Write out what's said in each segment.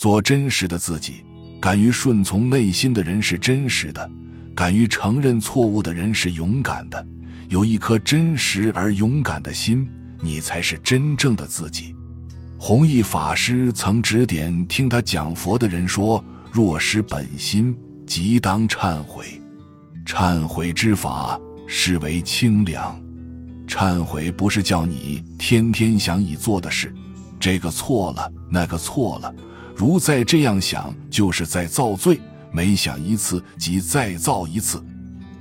做真实的自己，敢于顺从内心的人是真实的，敢于承认错误的人是勇敢的。有一颗真实而勇敢的心，你才是真正的自己。弘一法师曾指点听他讲佛的人说：“若失本心，即当忏悔。忏悔之法，是为清凉。忏悔不是叫你天天想已做的事，这个错了，那个错了。如再这样想，就是在造罪。每想一次，即再造一次。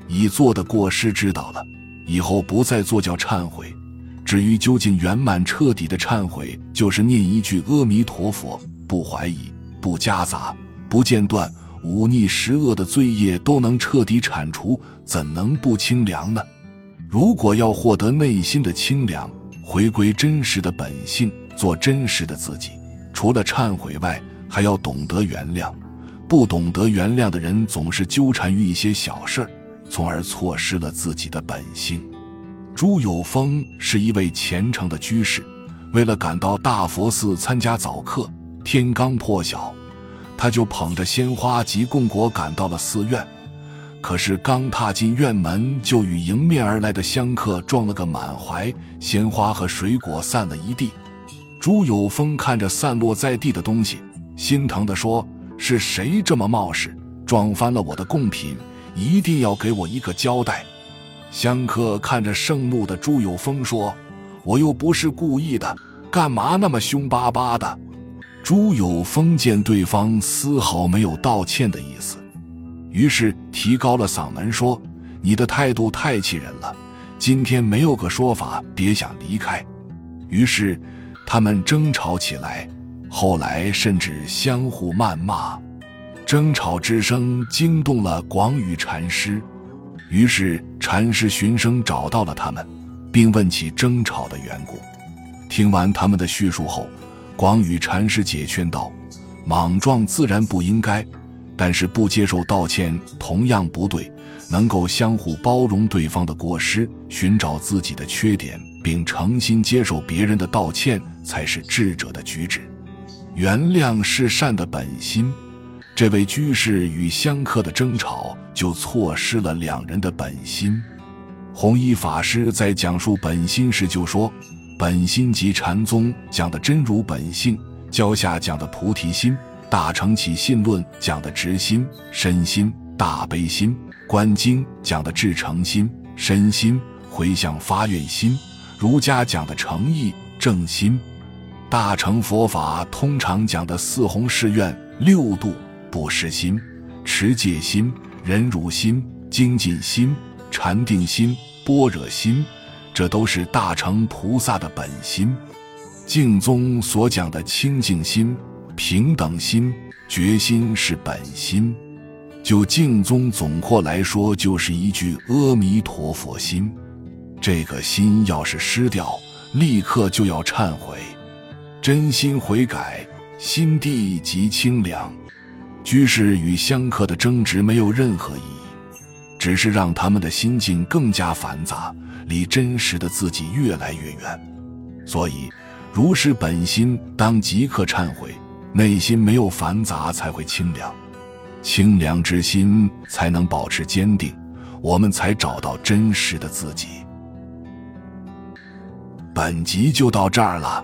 已做的过失知道了，以后不再做，叫忏悔。”至于究竟圆满彻底的忏悔，就是念一句阿弥陀佛，不怀疑，不夹杂，不间断，忤逆十恶的罪业都能彻底铲除，怎能不清凉呢？如果要获得内心的清凉，回归真实的本性，做真实的自己，除了忏悔外，还要懂得原谅。不懂得原谅的人，总是纠缠于一些小事儿，从而错失了自己的本性。朱有峰是一位虔诚的居士，为了赶到大佛寺参加早课，天刚破晓，他就捧着鲜花及供果赶到了寺院。可是刚踏进院门，就与迎面而来的香客撞了个满怀，鲜花和水果散了一地。朱有峰看着散落在地的东西，心疼地说：“是谁这么冒失，撞翻了我的贡品？一定要给我一个交代。”香客看着盛怒的朱有峰说：“我又不是故意的，干嘛那么凶巴巴的？”朱有峰见对方丝毫没有道歉的意思，于是提高了嗓门说：“你的态度太气人了，今天没有个说法，别想离开。”于是他们争吵起来，后来甚至相互谩骂，争吵之声惊动了广宇禅师。于是禅师寻声找到了他们，并问起争吵的缘故。听完他们的叙述后，广宇禅师解劝道：“莽撞自然不应该，但是不接受道歉同样不对。能够相互包容对方的过失，寻找自己的缺点，并诚心接受别人的道歉，才是智者的举止。原谅是善的本心。”这位居士与香客的争吵，就错失了两人的本心。弘一法师在讲述本心时就说：“本心即禅宗讲的真如本性，教下讲的菩提心，大乘起信论讲的直心、身心、大悲心，观经讲的至诚心、身心、回向发愿心，儒家讲的诚意正心，大乘佛法通常讲的四弘誓愿、六度。”不失心、持戒心、忍辱心、精进心、禅定心、般若心，这都是大乘菩萨的本心。净宗所讲的清净心、平等心、决心是本心。就净宗总括来说，就是一句阿弥陀佛心。这个心要是失掉，立刻就要忏悔，真心悔改，心地即清凉。居士与香客的争执没有任何意义，只是让他们的心境更加繁杂，离真实的自己越来越远。所以，如是本心，当即刻忏悔，内心没有繁杂，才会清凉。清凉之心才能保持坚定，我们才找到真实的自己。本集就到这儿了，